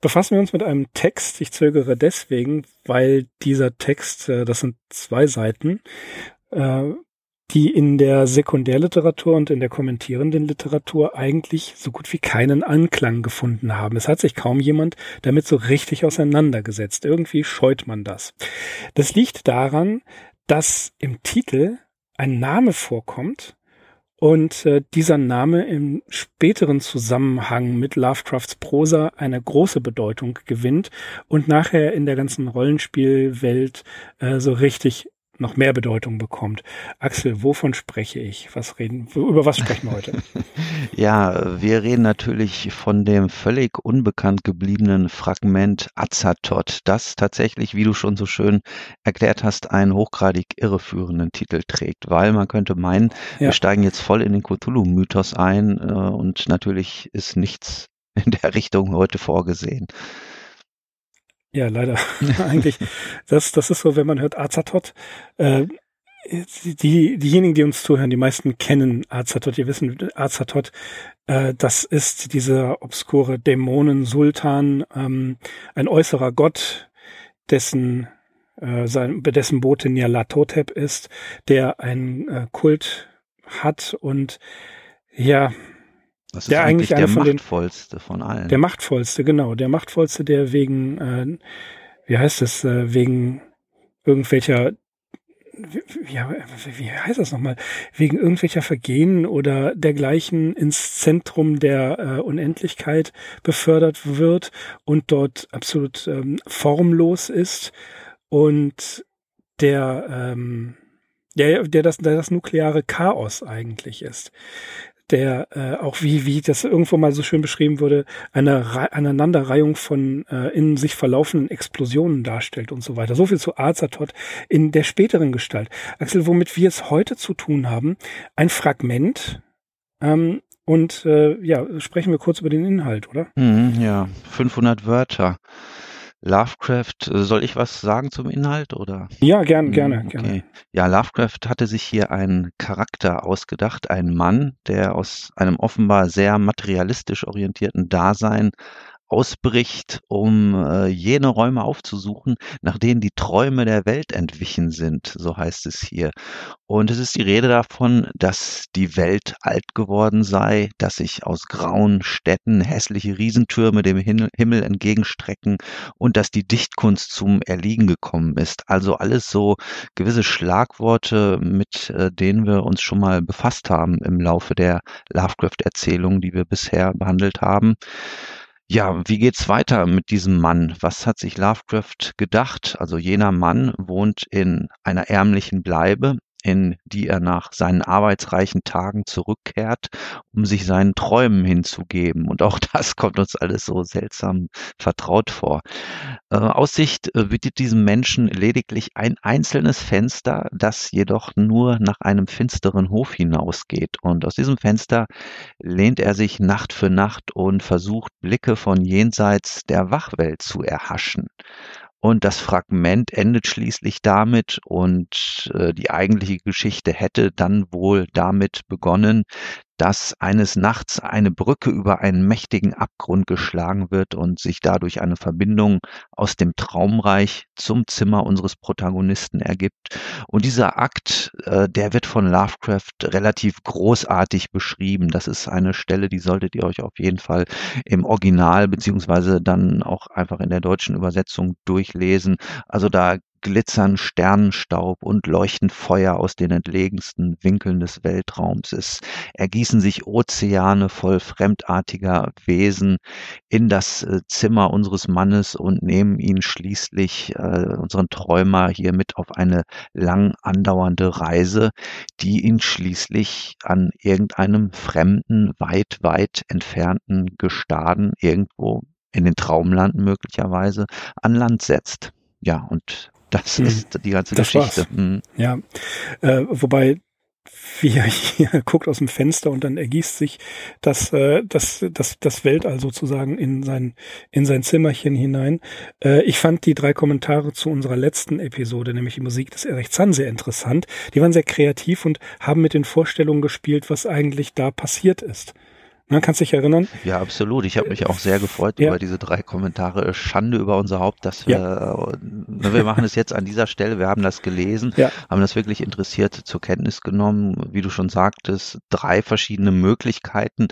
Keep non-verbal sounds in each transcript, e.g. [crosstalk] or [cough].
befassen wir uns mit einem Text. Ich zögere deswegen, weil dieser Text, äh, das sind zwei Seiten, äh, die in der Sekundärliteratur und in der kommentierenden Literatur eigentlich so gut wie keinen Anklang gefunden haben. Es hat sich kaum jemand damit so richtig auseinandergesetzt. Irgendwie scheut man das. Das liegt daran, dass im Titel ein Name vorkommt, und äh, dieser Name im späteren Zusammenhang mit Lovecrafts Prosa eine große Bedeutung gewinnt und nachher in der ganzen Rollenspielwelt äh, so richtig noch mehr Bedeutung bekommt. Axel, wovon spreche ich? Was reden, über was sprechen wir heute? [laughs] ja, wir reden natürlich von dem völlig unbekannt gebliebenen Fragment Azathoth, das tatsächlich, wie du schon so schön erklärt hast, einen hochgradig irreführenden Titel trägt, weil man könnte meinen, ja. wir steigen jetzt voll in den Cthulhu-Mythos ein äh, und natürlich ist nichts in der Richtung heute vorgesehen. Ja, leider. [laughs] [laughs] Eigentlich, das, das ist so, wenn man hört Azathoth, äh, die, diejenigen, die uns zuhören, die meisten kennen Azathoth, die wissen, Azathoth, äh, das ist dieser obskure Dämonen-Sultan, ähm, ein äußerer Gott, dessen, äh, sein, dessen Bote Nyarlathotep ist, der einen äh, Kult hat und ja, das ist der eigentlich, eigentlich der machtvollste den, von allen. Der machtvollste, genau. Der machtvollste, der wegen, äh, wie heißt es, äh, wegen irgendwelcher, wie, ja, wie heißt das nochmal, wegen irgendwelcher Vergehen oder dergleichen ins Zentrum der äh, Unendlichkeit befördert wird und dort absolut ähm, formlos ist und der, ähm, der, der das, der das nukleare Chaos eigentlich ist der äh, auch wie, wie das irgendwo mal so schön beschrieben wurde, eine Re Aneinanderreihung von äh, in sich verlaufenden Explosionen darstellt und so weiter. So viel zu Azathoth in der späteren Gestalt. Axel, womit wir es heute zu tun haben, ein Fragment, ähm, und äh, ja, sprechen wir kurz über den Inhalt, oder? Mhm, ja, 500 Wörter. Lovecraft, äh, soll ich was sagen zum Inhalt oder? Ja, gern, hm, gerne, okay. gerne. Ja, Lovecraft hatte sich hier einen Charakter ausgedacht, einen Mann, der aus einem offenbar sehr materialistisch orientierten Dasein ausbricht, um äh, jene Räume aufzusuchen, nach denen die Träume der Welt entwichen sind, so heißt es hier. Und es ist die Rede davon, dass die Welt alt geworden sei, dass sich aus grauen Städten hässliche Riesentürme dem Himmel entgegenstrecken und dass die Dichtkunst zum Erliegen gekommen ist. Also alles so gewisse Schlagworte, mit äh, denen wir uns schon mal befasst haben im Laufe der Lovecraft-Erzählungen, die wir bisher behandelt haben. Ja, wie geht's weiter mit diesem Mann? Was hat sich Lovecraft gedacht? Also jener Mann wohnt in einer ärmlichen Bleibe in die er nach seinen arbeitsreichen Tagen zurückkehrt, um sich seinen Träumen hinzugeben. Und auch [laughs] das kommt uns alles so seltsam vertraut vor. Äh, aus Sicht äh, bietet diesem Menschen lediglich ein einzelnes Fenster, das jedoch nur nach einem finsteren Hof hinausgeht. Und aus diesem Fenster lehnt er sich Nacht für Nacht und versucht Blicke von jenseits der Wachwelt zu erhaschen. Und das Fragment endet schließlich damit und äh, die eigentliche Geschichte hätte dann wohl damit begonnen, dass eines Nachts eine Brücke über einen mächtigen Abgrund geschlagen wird und sich dadurch eine Verbindung aus dem Traumreich zum Zimmer unseres Protagonisten ergibt. Und dieser Akt, äh, der wird von Lovecraft relativ großartig beschrieben. Das ist eine Stelle, die solltet ihr euch auf jeden Fall im Original beziehungsweise dann auch einfach in der deutschen Übersetzung durchlesen. Also da glitzern Sternenstaub und leuchten Feuer aus den entlegensten Winkeln des Weltraums. Es ergießen sich Ozeane voll fremdartiger Wesen in das äh, Zimmer unseres Mannes und nehmen ihn schließlich, äh, unseren Träumer, hier mit auf eine lang andauernde Reise, die ihn schließlich an irgendeinem fremden, weit, weit entfernten Gestaden irgendwo in den Traumlanden möglicherweise an Land setzt. Ja, und das hm, ist die ganze Geschichte. Hm. Ja, äh, wobei wie er hier [laughs] guckt aus dem Fenster und dann ergießt sich das, äh, das, das, das Weltall sozusagen in sein, in sein Zimmerchen hinein. Äh, ich fand die drei Kommentare zu unserer letzten Episode, nämlich die Musik des Erich Zahn, sehr interessant. Die waren sehr kreativ und haben mit den Vorstellungen gespielt, was eigentlich da passiert ist. Ne, kannst dich erinnern? Ja, absolut. Ich habe mich auch sehr gefreut ja. über diese drei Kommentare. Schande über unser Haupt, dass wir, ja. ne, wir machen es jetzt an dieser Stelle. Wir haben das gelesen, ja. haben das wirklich interessiert zur Kenntnis genommen. Wie du schon sagtest, drei verschiedene Möglichkeiten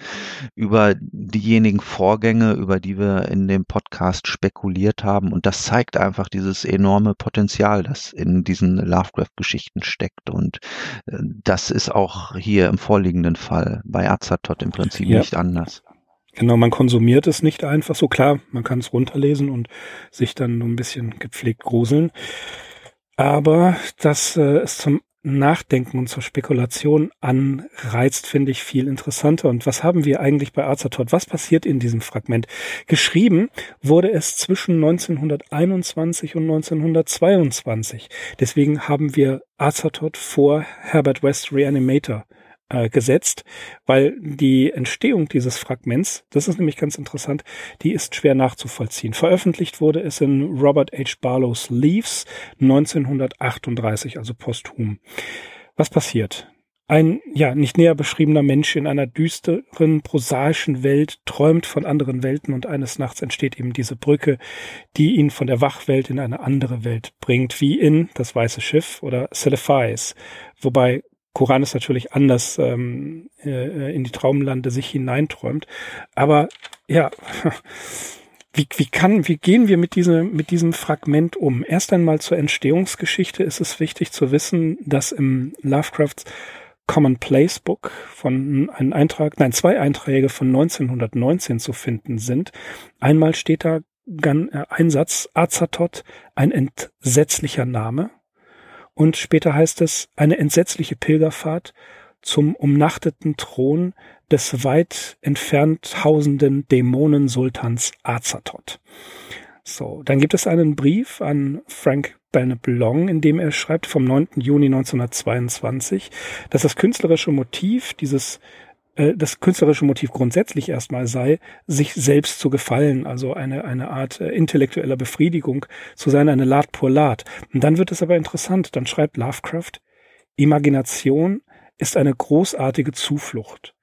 über diejenigen Vorgänge, über die wir in dem Podcast spekuliert haben. Und das zeigt einfach dieses enorme Potenzial, das in diesen Lovecraft-Geschichten steckt. Und äh, das ist auch hier im vorliegenden Fall bei Azathoth im Prinzip ja nicht anders. Genau, man konsumiert es nicht einfach so. Klar, man kann es runterlesen und sich dann so ein bisschen gepflegt gruseln. Aber dass äh, es zum Nachdenken und zur Spekulation anreizt, finde ich viel interessanter. Und was haben wir eigentlich bei Azathoth? Was passiert in diesem Fragment? Geschrieben wurde es zwischen 1921 und 1922. Deswegen haben wir Azathoth vor Herbert West Reanimator äh, gesetzt, weil die Entstehung dieses Fragments, das ist nämlich ganz interessant, die ist schwer nachzuvollziehen. Veröffentlicht wurde es in Robert H. Barlows Leaves 1938, also posthum. Was passiert? Ein, ja, nicht näher beschriebener Mensch in einer düsteren, prosaischen Welt träumt von anderen Welten und eines Nachts entsteht eben diese Brücke, die ihn von der Wachwelt in eine andere Welt bringt, wie in Das Weiße Schiff oder Celephies, wobei Koran ist natürlich anders ähm, äh, in die Traumlande sich hineinträumt. Aber ja, [laughs] wie, wie kann, wie gehen wir mit diesem, mit diesem Fragment um? Erst einmal zur Entstehungsgeschichte ist es wichtig zu wissen, dass im Lovecrafts Common Place Book von einem Eintrag, nein, zwei Einträge von 1919 zu finden sind. Einmal steht da äh, ein Satz, Azathoth, ein entsetzlicher Name. Und später heißt es eine entsetzliche Pilgerfahrt zum umnachteten Thron des weit entfernt hausenden Dämonensultans Azathoth. So, dann gibt es einen Brief an Frank Belknap Long, in dem er schreibt vom 9. Juni 1922, dass das künstlerische Motiv dieses äh, das künstlerische Motiv grundsätzlich erstmal sei, sich selbst zu gefallen, also eine, eine Art äh, intellektueller Befriedigung zu sein, eine Lad pour Lad. Und dann wird es aber interessant, dann schreibt Lovecraft, Imagination ist eine großartige Zuflucht.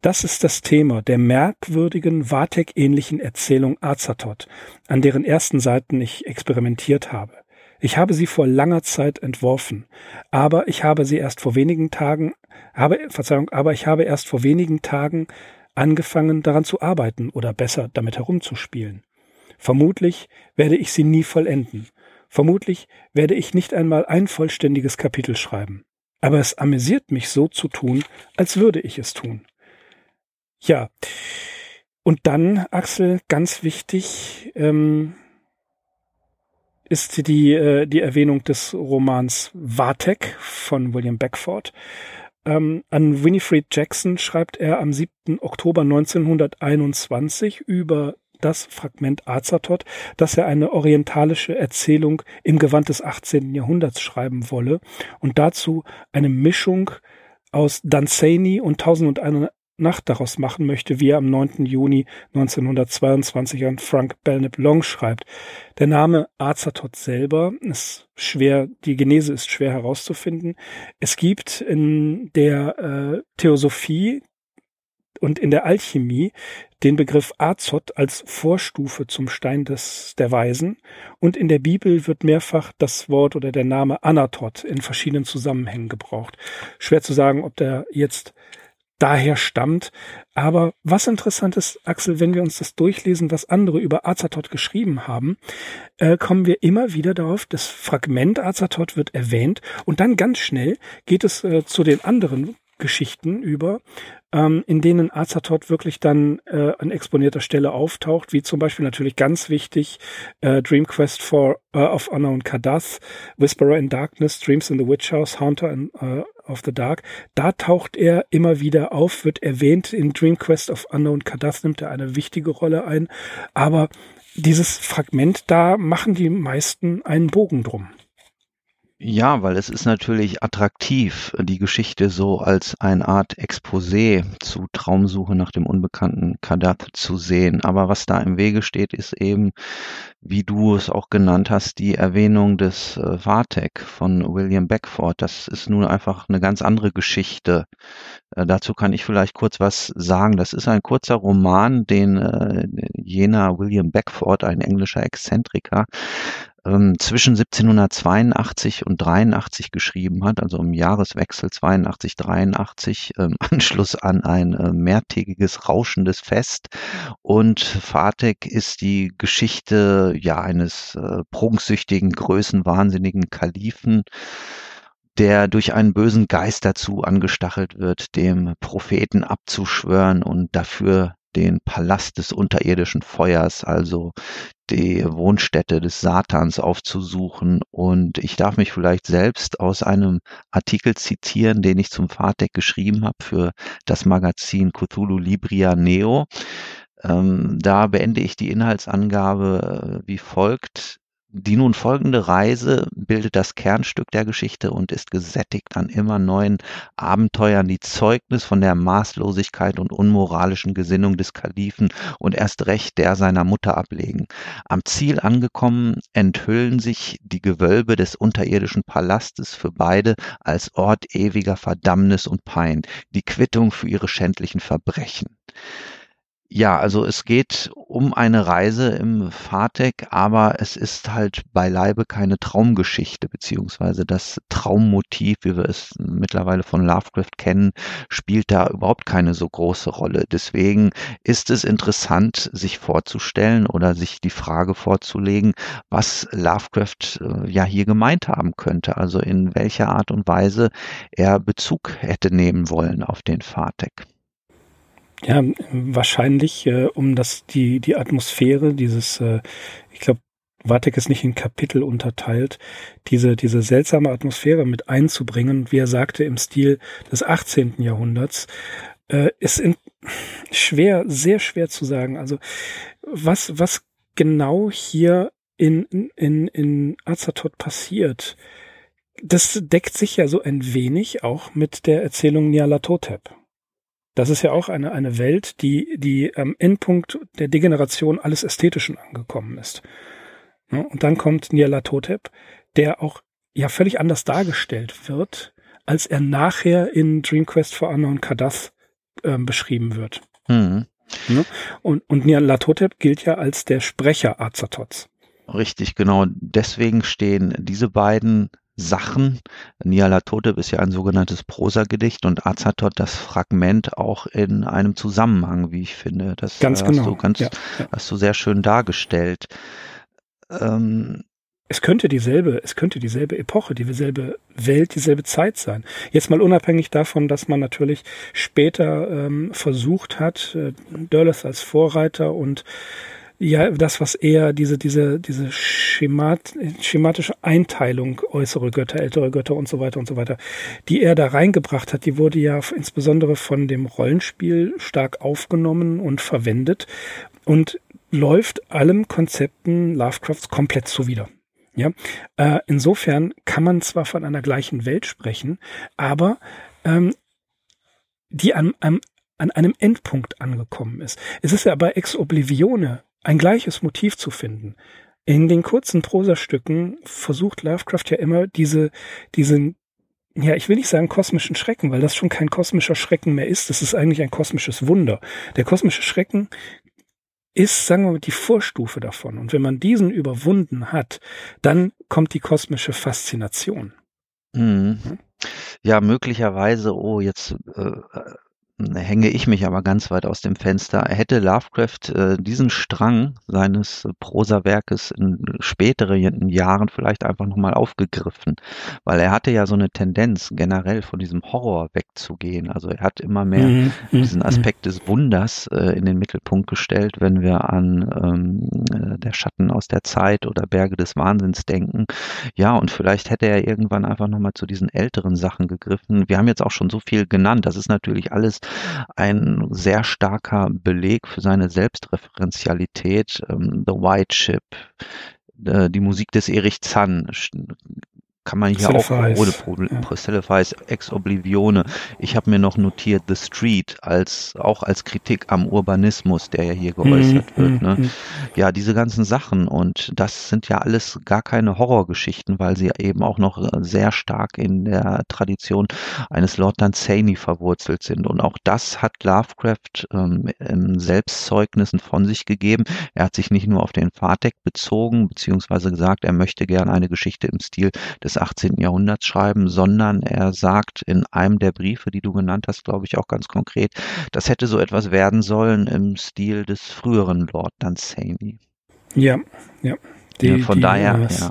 Das ist das Thema der merkwürdigen, Vatek-ähnlichen Erzählung Azathoth, an deren ersten Seiten ich experimentiert habe. Ich habe sie vor langer Zeit entworfen, aber ich habe sie erst vor wenigen Tagen, habe, Verzeihung, aber ich habe erst vor wenigen Tagen angefangen daran zu arbeiten oder besser damit herumzuspielen. Vermutlich werde ich sie nie vollenden. Vermutlich werde ich nicht einmal ein vollständiges Kapitel schreiben. Aber es amüsiert mich so zu tun, als würde ich es tun. Ja. Und dann, Axel, ganz wichtig, ähm, ist die, äh, die Erwähnung des Romans Vatek von William Beckford. Ähm, an Winifred Jackson schreibt er am 7. Oktober 1921 über das Fragment Azathoth, dass er eine orientalische Erzählung im Gewand des 18. Jahrhunderts schreiben wolle und dazu eine Mischung aus Danzani und Tausend und eine Nacht daraus machen möchte, wie er am 9. Juni 1922 an Frank Belknap Long schreibt. Der Name Azathoth selber ist schwer, die Genese ist schwer herauszufinden. Es gibt in der äh, Theosophie und in der Alchemie den Begriff Azoth als Vorstufe zum Stein des, der Weisen und in der Bibel wird mehrfach das Wort oder der Name Anatoth in verschiedenen Zusammenhängen gebraucht. Schwer zu sagen, ob der jetzt daher stammt. Aber was interessant ist, Axel, wenn wir uns das durchlesen, was andere über Azathoth geschrieben haben, äh, kommen wir immer wieder darauf, das Fragment Azathoth wird erwähnt und dann ganz schnell geht es äh, zu den anderen Geschichten über, ähm, in denen Azathoth wirklich dann äh, an exponierter Stelle auftaucht, wie zum Beispiel natürlich ganz wichtig äh, Dream Quest for uh, of Honor und Kadath, Whisperer in Darkness, Dreams in the Witch House, Haunter in, uh, of the Dark. Da taucht er immer wieder auf, wird erwähnt. In Dream Quest of Unknown Kadath nimmt er eine wichtige Rolle ein. Aber dieses Fragment, da machen die meisten einen Bogen drum. Ja, weil es ist natürlich attraktiv, die Geschichte so als eine Art Exposé zu Traumsuche nach dem unbekannten Kadath zu sehen. Aber was da im Wege steht, ist eben, wie du es auch genannt hast, die Erwähnung des äh, Vatek von William Beckford. Das ist nun einfach eine ganz andere Geschichte. Äh, dazu kann ich vielleicht kurz was sagen. Das ist ein kurzer Roman, den äh, jener William Beckford, ein englischer Exzentriker, ähm, zwischen 1782 und 83 geschrieben hat, also im Jahreswechsel 82, 83, ähm, [laughs] Anschluss an ein äh, mehrtägiges rauschendes Fest. Und Fatek ist die Geschichte ja eines äh, prunksüchtigen, größenwahnsinnigen Kalifen, der durch einen bösen Geist dazu angestachelt wird, dem Propheten abzuschwören und dafür den Palast des unterirdischen Feuers, also die Wohnstätte des Satans aufzusuchen. Und ich darf mich vielleicht selbst aus einem Artikel zitieren, den ich zum Fahrdeck geschrieben habe für das Magazin Cthulhu Libria Neo. Ähm, da beende ich die Inhaltsangabe äh, wie folgt. Die nun folgende Reise bildet das Kernstück der Geschichte und ist gesättigt an immer neuen Abenteuern, die Zeugnis von der Maßlosigkeit und unmoralischen Gesinnung des Kalifen und erst recht der seiner Mutter ablegen. Am Ziel angekommen enthüllen sich die Gewölbe des unterirdischen Palastes für beide als Ort ewiger Verdammnis und Pein, die Quittung für ihre schändlichen Verbrechen. Ja, also es geht um eine Reise im Fahrtec, aber es ist halt beileibe keine Traumgeschichte, beziehungsweise das Traummotiv, wie wir es mittlerweile von Lovecraft kennen, spielt da überhaupt keine so große Rolle. Deswegen ist es interessant, sich vorzustellen oder sich die Frage vorzulegen, was Lovecraft äh, ja hier gemeint haben könnte, also in welcher Art und Weise er Bezug hätte nehmen wollen auf den Fahrtec. Ja, wahrscheinlich, äh, um das, die, die Atmosphäre, dieses, äh, ich glaube, Vatek ist nicht in Kapitel unterteilt, diese, diese seltsame Atmosphäre mit einzubringen, wie er sagte, im Stil des 18. Jahrhunderts, äh, ist in, schwer, sehr schwer zu sagen. Also, was, was genau hier in, in, in Azathoth passiert, das deckt sich ja so ein wenig auch mit der Erzählung Nyarlathotep. Das ist ja auch eine, eine Welt, die, die am Endpunkt der Degeneration alles Ästhetischen angekommen ist. Und dann kommt Nyarlathotep, der auch ja völlig anders dargestellt wird, als er nachher in Dream Quest for Unknown Kadath äh, beschrieben wird. Mhm. Und, und Nyarlathotep gilt ja als der Sprecher Azathoths. Richtig, genau. Deswegen stehen diese beiden Sachen. Nyarlathotep ist ja ein sogenanntes Prosagedicht und Azathoth das Fragment auch in einem Zusammenhang, wie ich finde. Das ganz hast genau. du ganz, ja, ja. hast du sehr schön dargestellt. Ähm, es könnte dieselbe, es könnte dieselbe Epoche, dieselbe Welt, dieselbe Zeit sein. Jetzt mal unabhängig davon, dass man natürlich später ähm, versucht hat, äh, Dörles als Vorreiter und ja, das, was eher diese, diese, diese Schemat, schematische Einteilung, äußere Götter, ältere Götter und so weiter und so weiter, die er da reingebracht hat, die wurde ja insbesondere von dem Rollenspiel stark aufgenommen und verwendet und läuft allem Konzepten Lovecrafts komplett zuwider. Ja, äh, insofern kann man zwar von einer gleichen Welt sprechen, aber ähm, die an, an, an einem Endpunkt angekommen ist. Es ist ja bei Ex Oblivione ein gleiches Motiv zu finden. In den kurzen Prosastücken versucht Lovecraft ja immer diese, diesen, ja, ich will nicht sagen kosmischen Schrecken, weil das schon kein kosmischer Schrecken mehr ist. Das ist eigentlich ein kosmisches Wunder. Der kosmische Schrecken ist, sagen wir mal, die Vorstufe davon. Und wenn man diesen überwunden hat, dann kommt die kosmische Faszination. Mhm. Ja, möglicherweise, oh, jetzt äh, hänge ich mich aber ganz weit aus dem Fenster. Hätte Lovecraft äh, diesen Strang seines Prosawerkes in späteren Jahren vielleicht einfach nochmal aufgegriffen, weil er hatte ja so eine Tendenz, generell von diesem Horror wegzugehen. Also er hat immer mehr mhm. mhm diesen mhm. Aspekt des Wunders äh, in den Mittelpunkt gestellt, wenn wir an ähm, äh, der Schatten aus der Zeit oder Berge des Wahnsinns denken. Ja, und vielleicht hätte er irgendwann einfach nochmal zu diesen älteren Sachen gegriffen. Wir haben jetzt auch schon so viel genannt. Das ist natürlich alles ein sehr starker Beleg für seine Selbstreferenzialität. Ähm, The White Ship, äh, die Musik des Erich Zann kann man hier auch ohne Probleme. Ja. Ex Oblivione. Ich habe mir noch notiert The Street als auch als Kritik am Urbanismus, der ja hier geäußert mhm, wird. Ne? Mhm. Ja, diese ganzen Sachen und das sind ja alles gar keine Horrorgeschichten, weil sie eben auch noch sehr stark in der Tradition eines Lord Dunsany verwurzelt sind. Und auch das hat Lovecraft ähm, in Selbstzeugnissen von sich gegeben. Er hat sich nicht nur auf den Fahrdeck bezogen, beziehungsweise gesagt, er möchte gerne eine Geschichte im Stil des 18. Jahrhunderts schreiben, sondern er sagt in einem der Briefe, die du genannt hast, glaube ich auch ganz konkret, das hätte so etwas werden sollen im Stil des früheren Lord Dunsany. Ja, ja. Die, ja von die, daher, ja.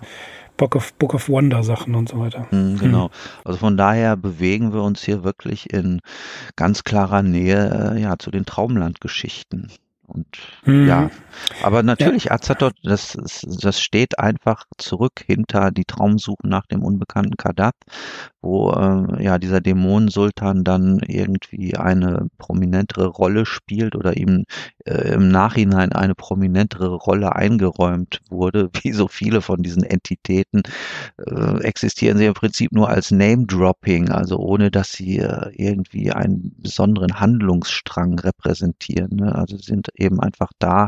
Book of, Book of Wonder Sachen und so weiter. Mhm, genau. Mhm. Also von daher bewegen wir uns hier wirklich in ganz klarer Nähe äh, ja, zu den Traumlandgeschichten. Und mhm. ja, aber natürlich, ja. Azathoth, das, das steht einfach zurück hinter die Traumsuche nach dem unbekannten Kadat, wo äh, ja dieser Dämonensultan dann irgendwie eine prominentere Rolle spielt oder ihm äh, im Nachhinein eine prominentere Rolle eingeräumt wurde. [laughs] Wie so viele von diesen Entitäten äh, existieren sie im Prinzip nur als Name-Dropping, also ohne dass sie äh, irgendwie einen besonderen Handlungsstrang repräsentieren. Ne? Also sind eben einfach da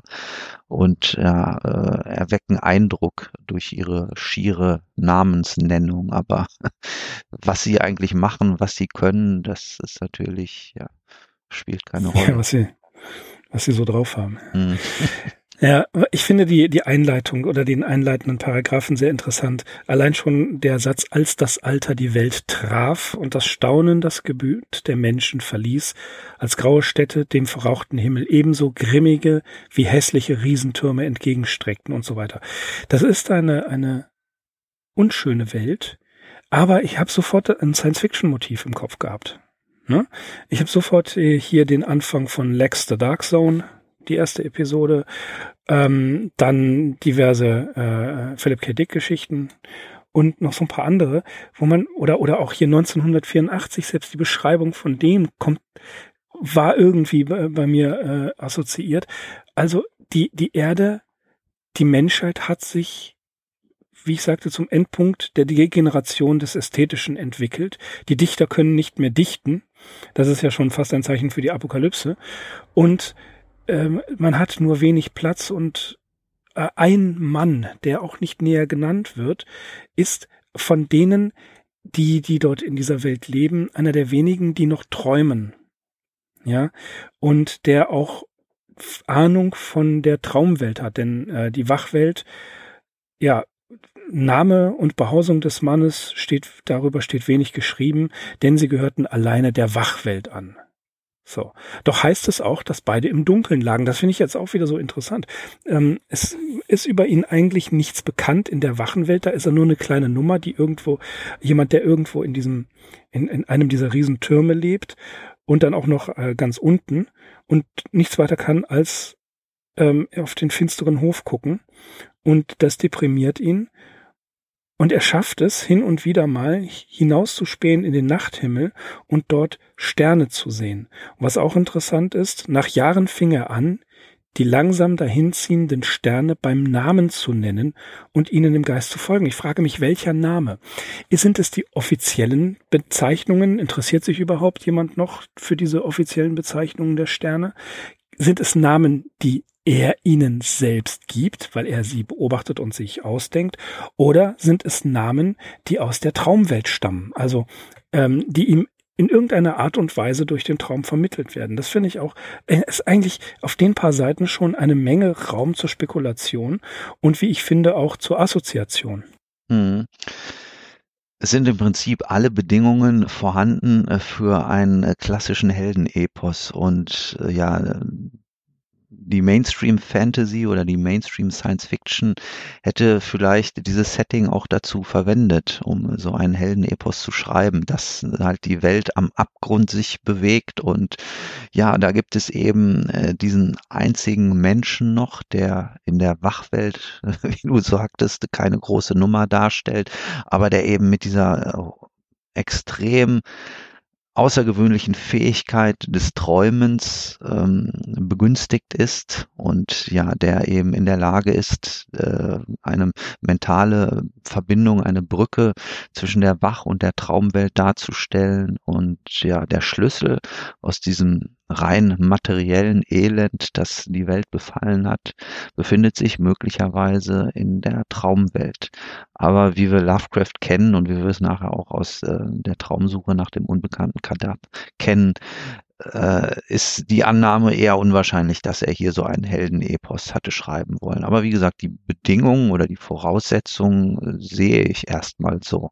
und ja, äh, erwecken Eindruck durch ihre schiere Namensnennung. Aber [laughs] was sie eigentlich machen, was sie können, das ist natürlich, ja, spielt keine Rolle. Ja, was sie, was sie so drauf haben. Mhm. [laughs] Ja, ich finde die, die Einleitung oder den einleitenden Paragraphen sehr interessant. Allein schon der Satz, als das Alter die Welt traf und das Staunen das Gebüt der Menschen verließ, als graue Städte dem verrauchten Himmel ebenso grimmige wie hässliche Riesentürme entgegenstreckten und so weiter. Das ist eine, eine unschöne Welt, aber ich habe sofort ein Science-Fiction-Motiv im Kopf gehabt. Ne? Ich habe sofort äh, hier den Anfang von Lex the Dark Zone die erste Episode. Ähm, dann diverse äh, Philip K. Dick Geschichten und noch so ein paar andere, wo man, oder, oder auch hier 1984, selbst die Beschreibung von dem kommt, war irgendwie bei, bei mir äh, assoziiert. Also die, die Erde, die Menschheit hat sich wie ich sagte, zum Endpunkt der Degeneration des Ästhetischen entwickelt. Die Dichter können nicht mehr dichten. Das ist ja schon fast ein Zeichen für die Apokalypse. Und ähm, man hat nur wenig Platz und äh, ein Mann, der auch nicht näher genannt wird, ist von denen, die, die dort in dieser Welt leben, einer der wenigen, die noch träumen. Ja, und der auch Ahnung von der Traumwelt hat, denn äh, die Wachwelt, ja, Name und Behausung des Mannes steht, darüber steht wenig geschrieben, denn sie gehörten alleine der Wachwelt an. So. Doch heißt es auch, dass beide im Dunkeln lagen. Das finde ich jetzt auch wieder so interessant. Ähm, es ist über ihn eigentlich nichts bekannt in der Wachenwelt. Da ist er nur eine kleine Nummer, die irgendwo, jemand, der irgendwo in diesem, in, in einem dieser Riesentürme lebt und dann auch noch äh, ganz unten und nichts weiter kann als ähm, auf den finsteren Hof gucken. Und das deprimiert ihn. Und er schafft es, hin und wieder mal hinauszuspähen in den Nachthimmel und dort Sterne zu sehen. Und was auch interessant ist, nach Jahren fing er an, die langsam dahinziehenden Sterne beim Namen zu nennen und ihnen im Geist zu folgen. Ich frage mich, welcher Name? Sind es die offiziellen Bezeichnungen? Interessiert sich überhaupt jemand noch für diese offiziellen Bezeichnungen der Sterne? Sind es Namen, die er ihnen selbst gibt, weil er sie beobachtet und sich ausdenkt, oder sind es Namen, die aus der Traumwelt stammen, also ähm, die ihm in irgendeiner Art und Weise durch den Traum vermittelt werden. Das finde ich auch, äh, ist eigentlich auf den paar Seiten schon eine Menge Raum zur Spekulation und wie ich finde auch zur Assoziation. Hm. Es sind im Prinzip alle Bedingungen vorhanden äh, für einen äh, klassischen Heldenepos und ja, die Mainstream Fantasy oder die Mainstream Science Fiction hätte vielleicht dieses Setting auch dazu verwendet, um so einen Heldenepos zu schreiben, dass halt die Welt am Abgrund sich bewegt. Und ja, da gibt es eben äh, diesen einzigen Menschen noch, der in der Wachwelt, [laughs] wie du sagtest, keine große Nummer darstellt, aber der eben mit dieser äh, extrem außergewöhnlichen Fähigkeit des Träumens ähm, begünstigt ist und ja, der eben in der Lage ist, äh, eine mentale Verbindung, eine Brücke zwischen der Wach- und der Traumwelt darzustellen und ja, der Schlüssel aus diesem rein materiellen Elend, das die Welt befallen hat, befindet sich möglicherweise in der Traumwelt. Aber wie wir Lovecraft kennen und wie wir es nachher auch aus äh, der Traumsuche nach dem unbekannten Kadab kennen, äh, ist die Annahme eher unwahrscheinlich, dass er hier so einen Heldenepos hatte schreiben wollen. Aber wie gesagt, die Bedingungen oder die Voraussetzungen äh, sehe ich erstmal so.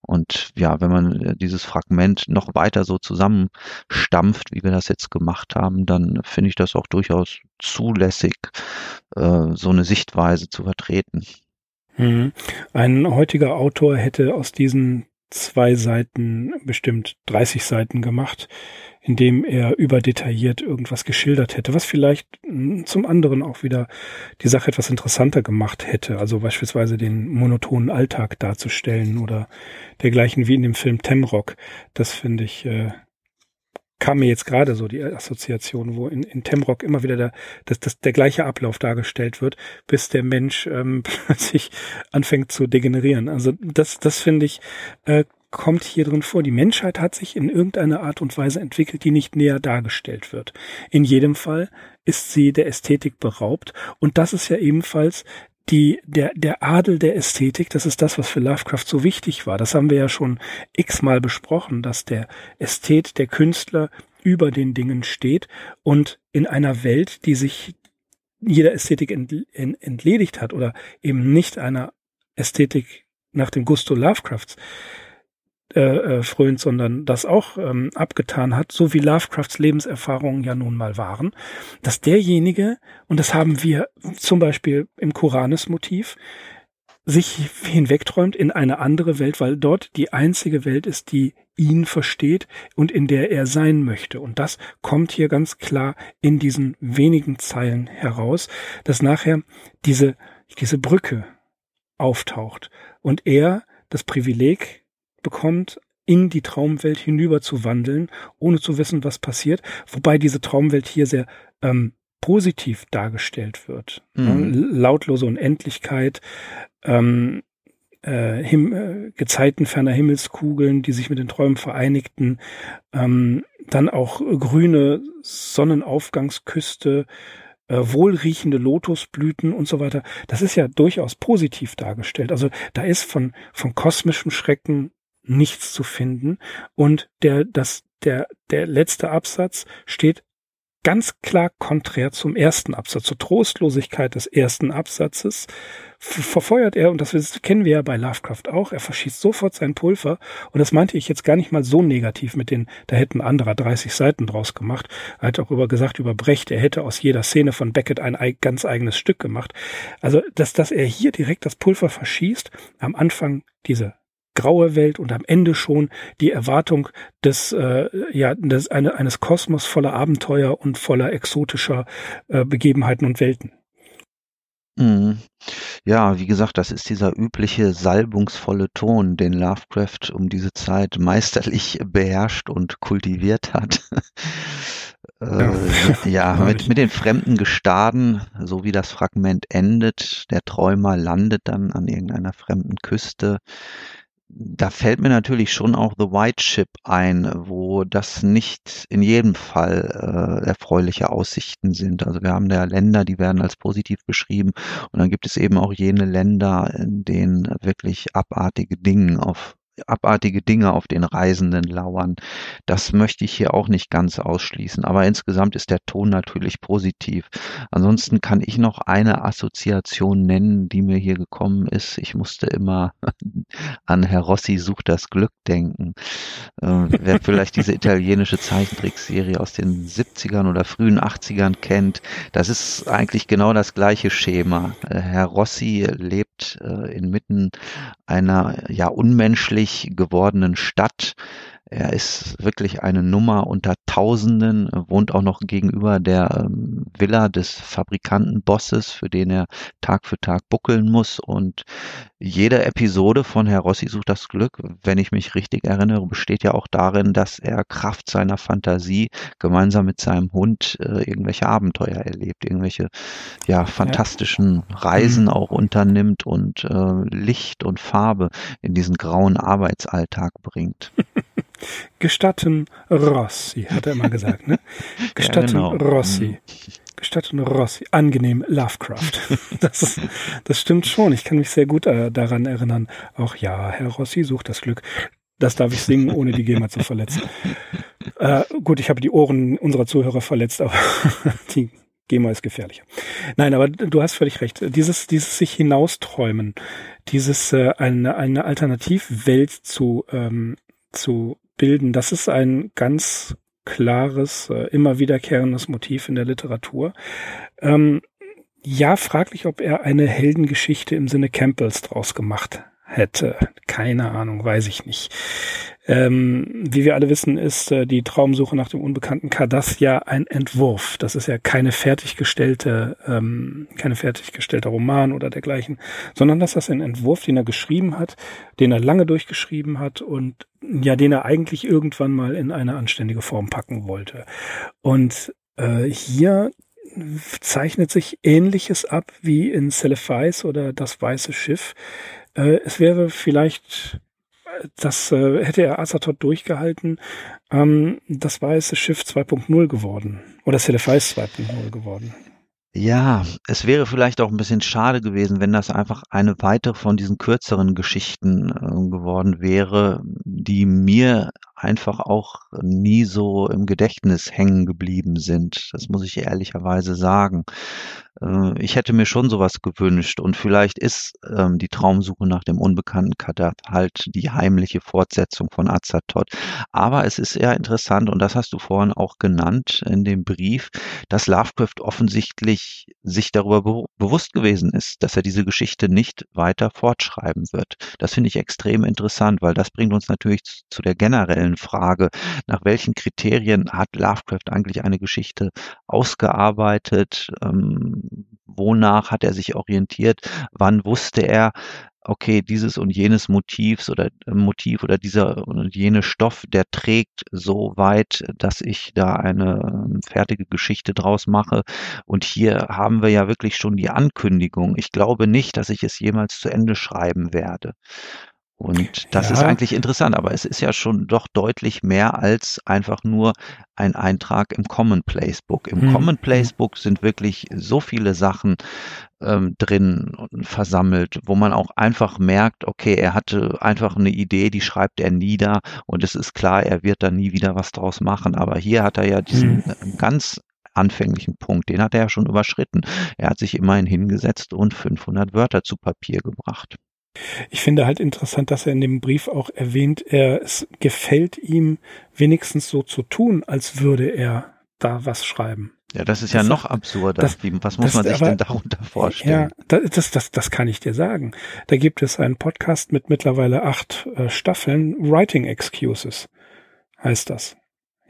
Und ja, wenn man äh, dieses Fragment noch weiter so zusammenstampft, wie wir das jetzt gemacht haben, dann finde ich das auch durchaus zulässig, äh, so eine Sichtweise zu vertreten. Mhm. Ein heutiger Autor hätte aus diesen zwei Seiten bestimmt 30 Seiten gemacht in dem er überdetailliert irgendwas geschildert hätte, was vielleicht hm, zum anderen auch wieder die Sache etwas interessanter gemacht hätte. Also beispielsweise den monotonen Alltag darzustellen oder dergleichen wie in dem Film Temrock. Das finde ich, äh, kam mir jetzt gerade so die Assoziation, wo in, in Temrock immer wieder der, das, das, der gleiche Ablauf dargestellt wird, bis der Mensch ähm, [laughs] plötzlich anfängt zu degenerieren. Also das, das finde ich, äh, kommt hier drin vor. Die Menschheit hat sich in irgendeiner Art und Weise entwickelt, die nicht näher dargestellt wird. In jedem Fall ist sie der Ästhetik beraubt und das ist ja ebenfalls die, der, der Adel der Ästhetik, das ist das, was für Lovecraft so wichtig war. Das haben wir ja schon x-mal besprochen, dass der Ästhet, der Künstler über den Dingen steht und in einer Welt, die sich jeder Ästhetik entledigt hat oder eben nicht einer Ästhetik nach dem Gusto Lovecrafts, äh, äh, frönt, sondern das auch ähm, abgetan hat, so wie Lovecrafts Lebenserfahrungen ja nun mal waren, dass derjenige, und das haben wir zum Beispiel im Koranes-Motiv, sich hinwegträumt in eine andere Welt, weil dort die einzige Welt ist, die ihn versteht und in der er sein möchte. Und das kommt hier ganz klar in diesen wenigen Zeilen heraus, dass nachher diese, diese Brücke auftaucht und er das Privileg bekommt, in die Traumwelt hinüber zu wandeln, ohne zu wissen, was passiert. Wobei diese Traumwelt hier sehr ähm, positiv dargestellt wird. Mhm. Lautlose Unendlichkeit, ähm, äh, Him äh, Gezeiten ferner Himmelskugeln, die sich mit den Träumen vereinigten, ähm, dann auch grüne Sonnenaufgangsküste, äh, wohlriechende Lotusblüten und so weiter. Das ist ja durchaus positiv dargestellt. Also da ist von, von kosmischem Schrecken nichts zu finden. Und der, das, der, der letzte Absatz steht ganz klar konträr zum ersten Absatz, zur Trostlosigkeit des ersten Absatzes, verfeuert er, und das kennen wir ja bei Lovecraft auch, er verschießt sofort sein Pulver, und das meinte ich jetzt gar nicht mal so negativ mit den, da hätten anderer 30 Seiten draus gemacht, er hat auch über gesagt über Brecht, er hätte aus jeder Szene von Beckett ein ganz eigenes Stück gemacht. Also, dass, dass er hier direkt das Pulver verschießt, am Anfang diese graue Welt und am Ende schon die Erwartung des, äh, ja, des, eine, eines Kosmos voller Abenteuer und voller exotischer äh, Begebenheiten und Welten. Mhm. Ja, wie gesagt, das ist dieser übliche salbungsvolle Ton, den Lovecraft um diese Zeit meisterlich beherrscht und kultiviert hat. [laughs] äh, ja, [laughs] mit, mit den fremden Gestaden, so wie das Fragment endet, der Träumer landet dann an irgendeiner fremden Küste, da fällt mir natürlich schon auch The White Ship ein, wo das nicht in jedem Fall äh, erfreuliche Aussichten sind. Also wir haben da Länder, die werden als positiv beschrieben und dann gibt es eben auch jene Länder, in denen wirklich abartige Dinge auf abartige Dinge auf den Reisenden lauern. Das möchte ich hier auch nicht ganz ausschließen. Aber insgesamt ist der Ton natürlich positiv. Ansonsten kann ich noch eine Assoziation nennen, die mir hier gekommen ist. Ich musste immer [laughs] an Herr Rossi sucht das Glück denken. Äh, wer [laughs] vielleicht diese italienische Zeichentrickserie aus den 70ern oder frühen 80ern kennt, das ist eigentlich genau das gleiche Schema. Äh, Herr Rossi lebt äh, inmitten einer ja unmenschlich gewordenen Stadt er ist wirklich eine Nummer unter Tausenden, wohnt auch noch gegenüber der ähm, Villa des Fabrikantenbosses, für den er Tag für Tag buckeln muss. Und jede Episode von Herr Rossi sucht das Glück, wenn ich mich richtig erinnere, besteht ja auch darin, dass er Kraft seiner Fantasie gemeinsam mit seinem Hund äh, irgendwelche Abenteuer erlebt, irgendwelche ja fantastischen ja. Reisen mhm. auch unternimmt und äh, Licht und Farbe in diesen grauen Arbeitsalltag bringt. [laughs] Gestatten Rossi, hat er immer gesagt, ne? [laughs] Gestatten ja, genau. Rossi. Mhm. Gestatten Rossi. Angenehm Lovecraft. [laughs] Das, ist, das stimmt schon. Ich kann mich sehr gut äh, daran erinnern. Auch ja, Herr Rossi sucht das Glück. Das darf ich singen, ohne die GEMA zu verletzen. [laughs] Äh, gut, ich habe die Ohren unserer Zuhörer verletzt, aber [laughs] die GEMA ist gefährlicher. Nein, aber du hast völlig recht. Dieses, dieses sich hinausträumen, dieses äh, eine, eine Alternativwelt zu, ähm, zu bilden. Das ist ein ganz klares, äh, immer wiederkehrendes Motiv in der Literatur. Ähm, ja, fraglich, ob er eine Heldengeschichte im Sinne Campbells draus gemacht hätte. Keine Ahnung, weiß ich nicht. Ähm, wie wir alle wissen, ist äh, die Traumsuche nach dem unbekannten Kardass ja ein Entwurf. Das ist ja keine fertiggestellte, ähm, keine fertiggestellte Roman oder dergleichen, sondern das ist ein Entwurf, den er geschrieben hat, den er lange durchgeschrieben hat und ja, den er eigentlich irgendwann mal in eine anständige Form packen wollte. Und äh, hier zeichnet sich Ähnliches ab wie in Celepheis oder Das Weiße Schiff. Äh, es wäre vielleicht das äh, hätte er Azathoth durchgehalten, ähm, das weiße Schiff 2.0 geworden. Oder Celepheis 2.0 geworden. Ja, es wäre vielleicht auch ein bisschen schade gewesen, wenn das einfach eine weitere von diesen kürzeren Geschichten äh, geworden wäre, die mir einfach auch nie so im Gedächtnis hängen geblieben sind. Das muss ich ehrlicherweise sagen. Äh, ich hätte mir schon sowas gewünscht und vielleicht ist ähm, die Traumsuche nach dem unbekannten Kadaf halt die heimliche Fortsetzung von Azathoth. Aber es ist eher interessant und das hast du vorhin auch genannt in dem Brief, dass Lovecraft offensichtlich sich darüber be bewusst gewesen ist, dass er diese Geschichte nicht weiter fortschreiben wird. Das finde ich extrem interessant, weil das bringt uns natürlich zu der generellen Frage, nach welchen Kriterien hat Lovecraft eigentlich eine Geschichte ausgearbeitet? Ähm, wonach hat er sich orientiert? Wann wusste er, okay, dieses und jenes Motivs oder äh, Motiv oder dieser und jene Stoff, der trägt so weit, dass ich da eine ähm, fertige Geschichte draus mache. Und hier haben wir ja wirklich schon die Ankündigung. Ich glaube nicht, dass ich es jemals zu Ende schreiben werde. Und das ja. ist eigentlich interessant, aber es ist ja schon doch deutlich mehr als einfach nur ein Eintrag im Commonplace Book. Im mhm. Commonplace Book sind wirklich so viele Sachen ähm, drin versammelt, wo man auch einfach merkt, okay, er hatte einfach eine Idee, die schreibt er nieder und es ist klar, er wird da nie wieder was draus machen. Aber hier hat er ja diesen mhm. ganz anfänglichen Punkt, den hat er ja schon überschritten. Er hat sich immerhin hingesetzt und 500 Wörter zu Papier gebracht. Ich finde halt interessant, dass er in dem Brief auch erwähnt, er, es gefällt ihm wenigstens so zu tun, als würde er da was schreiben. Ja, das ist ja das, noch absurder. Das, Wie, was muss man sich aber, denn darunter vorstellen? Ja, das, das, das kann ich dir sagen. Da gibt es einen Podcast mit mittlerweile acht äh, Staffeln, Writing Excuses heißt das.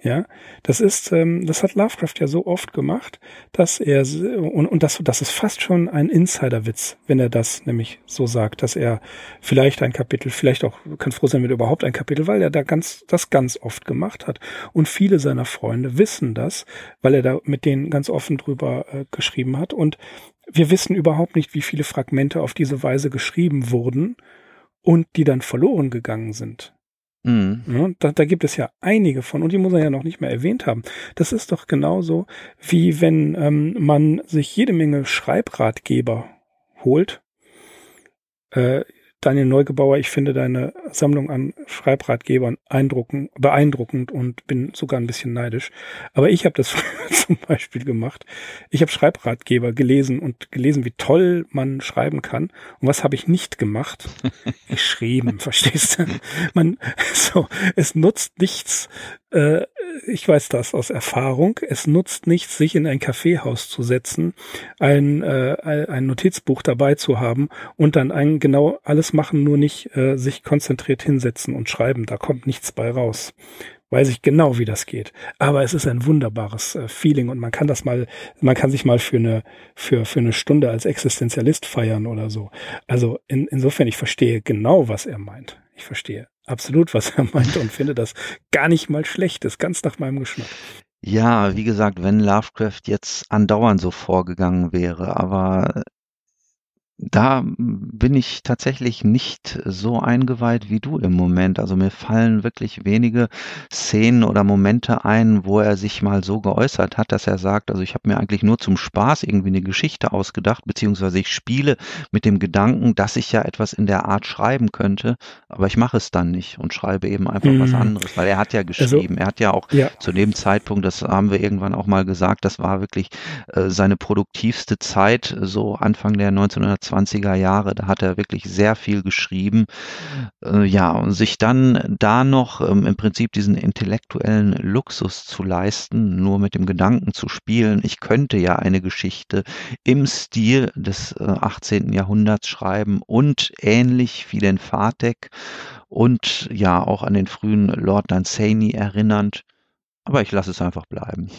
Ja, das ist, ähm, das hat Lovecraft ja so oft gemacht, dass er und, und das, das ist fast schon ein Insiderwitz, wenn er das nämlich so sagt, dass er vielleicht ein Kapitel, vielleicht auch kann froh sein mit überhaupt ein Kapitel, weil er da ganz das ganz oft gemacht hat. Und viele seiner Freunde wissen das, weil er da mit denen ganz offen drüber äh, geschrieben hat. Und wir wissen überhaupt nicht, wie viele Fragmente auf diese Weise geschrieben wurden und die dann verloren gegangen sind. Mhm. Ja, da, da gibt es ja einige von und die muss er ja noch nicht mehr erwähnt haben. Das ist doch genauso wie wenn ähm, man sich jede Menge Schreibratgeber holt. Äh, Daniel Neugebauer, ich finde deine Sammlung an Schreibratgebern eindruckend, beeindruckend und bin sogar ein bisschen neidisch. Aber ich habe das [laughs] zum Beispiel gemacht. Ich habe Schreibratgeber gelesen und gelesen, wie toll man schreiben kann. Und was habe ich nicht gemacht? [laughs] Geschrieben, verstehst du? Man, [laughs] so, es nutzt nichts, äh, ich weiß das aus Erfahrung, es nutzt nichts, sich in ein Kaffeehaus zu setzen, ein, äh, ein Notizbuch dabei zu haben und dann ein genau alles machen, nur nicht äh, sich konzentriert hinsetzen und schreiben. Da kommt nichts bei raus. Weiß ich genau, wie das geht. Aber es ist ein wunderbares äh, Feeling und man kann das mal, man kann sich mal für eine, für, für eine Stunde als Existenzialist feiern oder so. Also in, insofern, ich verstehe genau, was er meint. Ich verstehe absolut, was er [laughs] meint und finde das gar nicht mal schlecht. Ist ganz nach meinem Geschmack. Ja, wie gesagt, wenn Lovecraft jetzt andauernd so vorgegangen wäre, aber da bin ich tatsächlich nicht so eingeweiht wie du im Moment. Also mir fallen wirklich wenige Szenen oder Momente ein, wo er sich mal so geäußert hat, dass er sagt, also ich habe mir eigentlich nur zum Spaß irgendwie eine Geschichte ausgedacht, beziehungsweise ich spiele mit dem Gedanken, dass ich ja etwas in der Art schreiben könnte, aber ich mache es dann nicht und schreibe eben einfach mhm. was anderes, weil er hat ja also geschrieben, also, er hat ja auch ja. zu dem Zeitpunkt, das haben wir irgendwann auch mal gesagt, das war wirklich äh, seine produktivste Zeit, so Anfang der 1920 20er Jahre. Da hat er wirklich sehr viel geschrieben. Äh, ja, und sich dann da noch ähm, im Prinzip diesen intellektuellen Luxus zu leisten, nur mit dem Gedanken zu spielen, ich könnte ja eine Geschichte im Stil des äh, 18. Jahrhunderts schreiben und ähnlich wie den Fatek und ja auch an den frühen Lord Dunsany erinnernd. Aber ich lasse es einfach bleiben.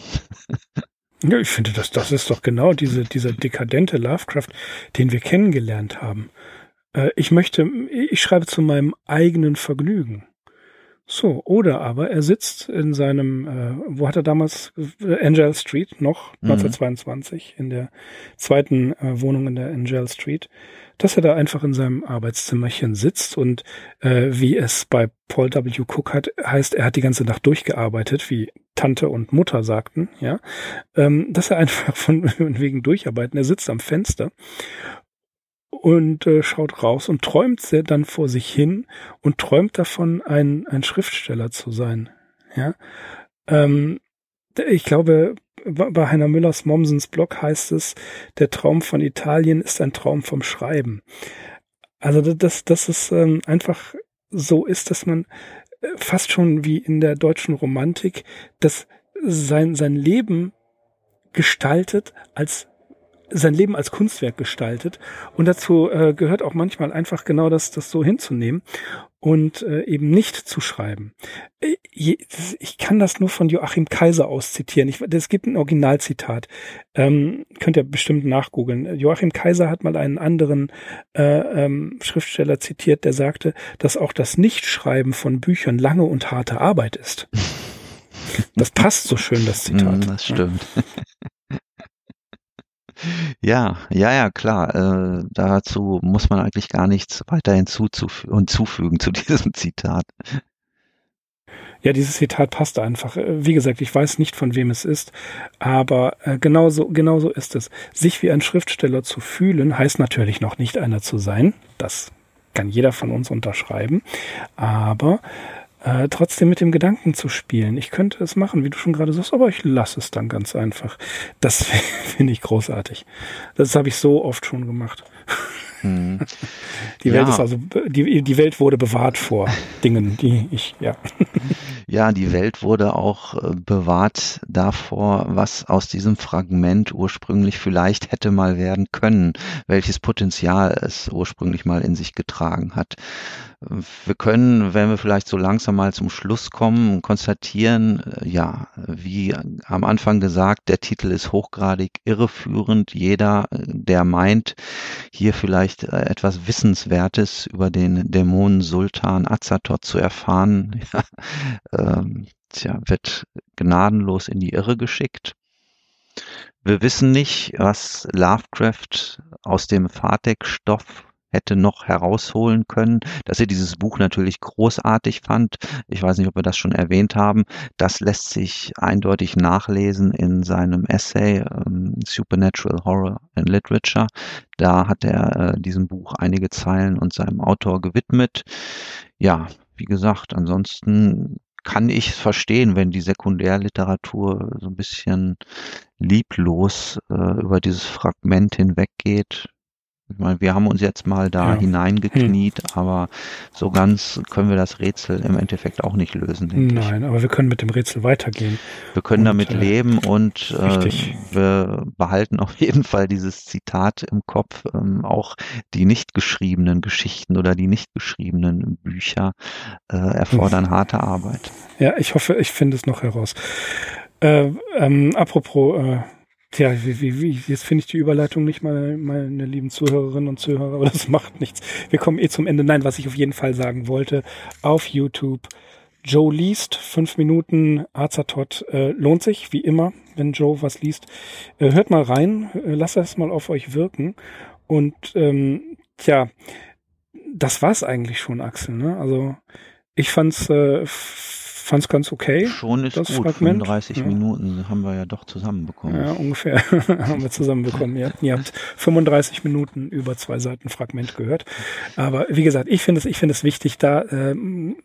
[laughs] Ja, ich finde, das, das ist doch genau diese, dieser dekadente Lovecraft, den wir kennengelernt haben. Äh, ich möchte, ich schreibe zu meinem eigenen Vergnügen. So, oder aber er sitzt in seinem, äh, wo hat er damals, Angel Street noch, mhm. 1922, in der zweiten äh, Wohnung in der Angel Street, dass er da einfach in seinem Arbeitszimmerchen sitzt und äh, wie es bei Paul W. Cook hat, heißt, er hat die ganze Nacht durchgearbeitet, wie Tante und Mutter sagten, ja, ähm, dass er einfach von [laughs] wegen durcharbeiten. Er sitzt am Fenster und äh, schaut raus und träumt sehr dann vor sich hin und träumt davon, ein, ein Schriftsteller zu sein. Ja, ähm, ich glaube, bei Heiner Müllers Mommsens Blog heißt es, der Traum von Italien ist ein Traum vom Schreiben. Also das, das ist ähm, einfach so ist, dass man äh, fast schon wie in der deutschen Romantik, dass sein, sein Leben gestaltet als sein Leben als Kunstwerk gestaltet. Und dazu äh, gehört auch manchmal einfach genau das, das so hinzunehmen und äh, eben nicht zu schreiben. Äh, ich kann das nur von Joachim Kaiser aus zitieren. Ich, es gibt ein Originalzitat. Ähm, könnt ihr bestimmt nachgoogeln. Joachim Kaiser hat mal einen anderen äh, ähm, Schriftsteller zitiert, der sagte, dass auch das Nichtschreiben von Büchern lange und harte Arbeit ist. [laughs] Das passt so schön, das Zitat. Mm, das stimmt. Ja, ja, ja, klar. Äh, dazu muss man eigentlich gar nichts weiter hinzufügen zu [laughs] diesem Zitat. Ja, dieses Zitat passt einfach. Äh, wie gesagt, ich weiß nicht, von wem es ist, aber äh, genauso, genauso ist es. Sich wie ein Schriftsteller zu fühlen, heißt natürlich noch nicht einer zu sein. Das kann jeder von uns unterschreiben. Aber äh, trotzdem mit dem Gedanken zu spielen. Ich könnte es machen, wie du schon gerade sagst, aber ich lasse es dann ganz einfach. Das [laughs] finde ich großartig. Das habe ich so oft schon gemacht. Hm. Die Welt ja. ist also, die, die Welt wurde bewahrt vor Dingen, die ich, ja. [laughs] Ja, die Welt wurde auch äh, bewahrt davor, was aus diesem Fragment ursprünglich vielleicht hätte mal werden können, welches Potenzial es ursprünglich mal in sich getragen hat. Wir können, wenn wir vielleicht so langsam mal zum Schluss kommen, konstatieren, äh, ja, wie am Anfang gesagt, der Titel ist hochgradig irreführend. Jeder, äh, der meint, hier vielleicht äh, etwas Wissenswertes über den Dämonen Sultan Azathoth zu erfahren, [laughs] ja, ähm, tja, wird gnadenlos in die Irre geschickt. Wir wissen nicht, was Lovecraft aus dem Fatek-Stoff hätte noch herausholen können, dass er dieses Buch natürlich großartig fand. Ich weiß nicht, ob wir das schon erwähnt haben. Das lässt sich eindeutig nachlesen in seinem Essay ähm, Supernatural Horror in Literature. Da hat er äh, diesem Buch einige Zeilen und seinem Autor gewidmet. Ja, wie gesagt, ansonsten kann ich verstehen, wenn die Sekundärliteratur so ein bisschen lieblos äh, über dieses Fragment hinweggeht. Ich meine, wir haben uns jetzt mal da ja. hineingekniet, hm. aber so ganz können wir das Rätsel im Endeffekt auch nicht lösen. Nein, ich. aber wir können mit dem Rätsel weitergehen. Wir können und, damit äh, leben und äh, wir behalten auf jeden Fall dieses Zitat im Kopf. Ähm, auch die nicht geschriebenen Geschichten oder die nicht geschriebenen Bücher äh, erfordern hm. harte Arbeit. Ja, ich hoffe, ich finde es noch heraus. Äh, ähm, apropos äh, Tja, wie, wie, wie, jetzt finde ich die Überleitung nicht mal, meine lieben Zuhörerinnen und Zuhörer, aber das [laughs] macht nichts. Wir kommen eh zum Ende. Nein, was ich auf jeden Fall sagen wollte, auf YouTube, Joe liest, fünf Minuten Azatot, äh, lohnt sich, wie immer, wenn Joe was liest. Äh, hört mal rein, äh, lasst das mal auf euch wirken. Und ähm, tja, das war's eigentlich schon, Axel. Ne? Also ich fand's äh, fand es ganz okay. Schon ist das gut, Fragment. 35 ja. Minuten haben wir ja doch zusammenbekommen. Ja, ungefähr [laughs] haben wir zusammenbekommen. Ihr, ihr habt 35 Minuten über zwei Seiten Fragment gehört. Aber wie gesagt, ich finde es, ich finde es wichtig, da äh,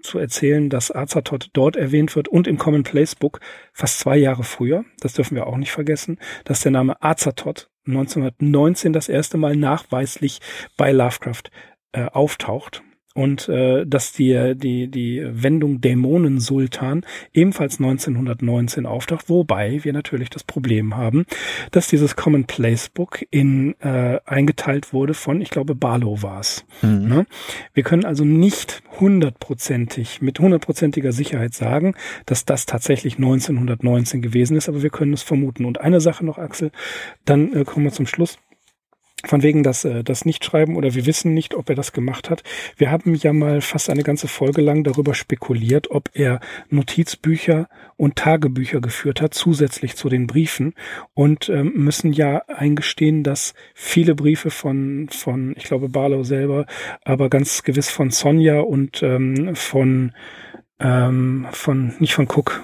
zu erzählen, dass Azatot dort erwähnt wird und im Common Place Book fast zwei Jahre früher. Das dürfen wir auch nicht vergessen, dass der Name Azatot 1919 das erste Mal nachweislich bei Lovecraft äh, auftaucht und äh, dass die, die, die Wendung Dämonensultan ebenfalls 1919 auftaucht, wobei wir natürlich das Problem haben, dass dieses Common Place Book in äh, eingeteilt wurde von, ich glaube, Barlow war es. Mhm. Ne? Wir können also nicht hundertprozentig, mit hundertprozentiger Sicherheit sagen, dass das tatsächlich 1919 gewesen ist, aber wir können es vermuten. Und eine Sache noch, Axel, dann äh, kommen wir zum Schluss von wegen das, äh, das Nichtschreiben oder wir wissen nicht, ob er das gemacht hat. Wir haben ja mal fast eine ganze Folge lang darüber spekuliert, ob er Notizbücher und Tagebücher geführt hat, zusätzlich zu den Briefen und ähm, müssen ja eingestehen, dass viele Briefe von, von ich glaube, Barlow selber, aber ganz gewiss von Sonja und ähm, von, ähm, von, nicht von Cook,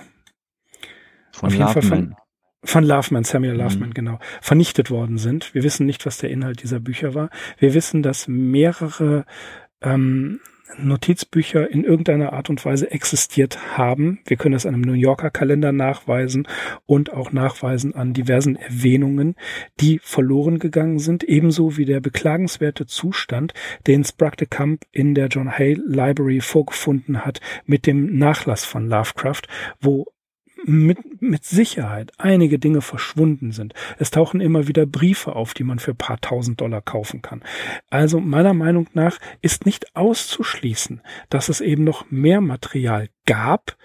von Auf jeden Fall von, von Loveman, Samuel Loveman, mhm. genau, vernichtet worden sind. Wir wissen nicht, was der Inhalt dieser Bücher war. Wir wissen, dass mehrere ähm, Notizbücher in irgendeiner Art und Weise existiert haben. Wir können das an einem New Yorker Kalender nachweisen und auch nachweisen an diversen Erwähnungen, die verloren gegangen sind, ebenso wie der beklagenswerte Zustand, den Sprague de Camp in der John Hay Library vorgefunden hat mit dem Nachlass von Lovecraft, wo mit, mit Sicherheit einige Dinge verschwunden sind. Es tauchen immer wieder Briefe auf, die man für paar tausend Dollar kaufen kann. Also meiner Meinung nach ist nicht auszuschließen, dass es eben noch mehr Material gab,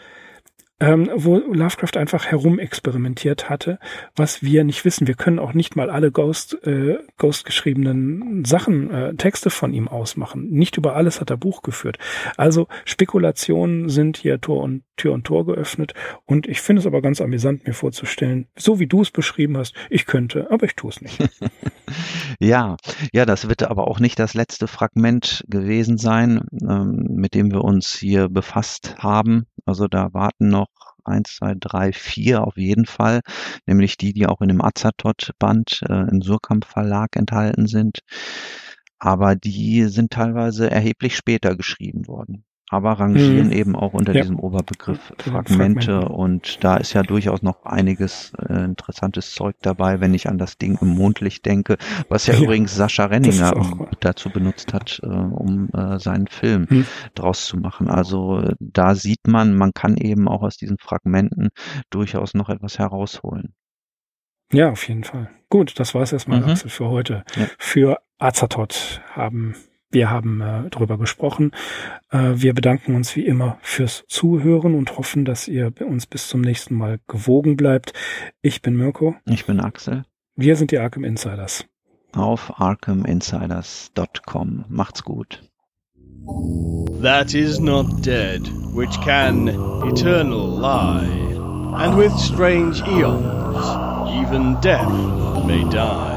ähm, wo Lovecraft einfach herumexperimentiert hatte, was wir nicht wissen. Wir können auch nicht mal alle Ghost, äh, Ghost geschriebenen Sachen, äh, Texte von ihm ausmachen. Nicht über alles hat er Buch geführt. Also Spekulationen sind hier Tor und Tür und Tor geöffnet und ich finde es aber ganz amüsant, mir vorzustellen, so wie du es beschrieben hast, ich könnte, aber ich tue es nicht. [laughs] ja, ja, das wird aber auch nicht das letzte Fragment gewesen sein, ähm, mit dem wir uns hier befasst haben. Also da warten noch eins, zwei, drei, vier auf jeden Fall, nämlich die, die auch in dem Azatot-Band äh, im Surkamp Verlag enthalten sind. Aber die sind teilweise erheblich später geschrieben worden aber rangieren mhm. eben auch unter ja. diesem Oberbegriff Fragmente Fragmente. und da ist ja durchaus noch einiges äh, interessantes Zeug dabei, wenn ich an das Ding im Mondlicht denke, was ja, ja. übrigens Sascha Renninger dazu benutzt hat, äh, um äh, seinen Film mhm. draus zu machen. Also äh, da sieht man, man kann eben auch aus diesen Fragmenten durchaus noch etwas herausholen. Ja, auf jeden Fall. Gut, das war es erstmal, mhm. Axel, für heute. Ja. Für Azatot haben wir haben äh, darüber gesprochen. Äh, wir bedanken uns wie immer fürs Zuhören und hoffen, dass ihr uns bis zum nächsten Mal gewogen bleibt. Ich bin Mirko. Ich bin Axel. Wir sind die Arkham Insiders. Auf arkhaminsiders.com. Macht's gut. That is not dead, which can eternal lie, and with strange eons, even death may die.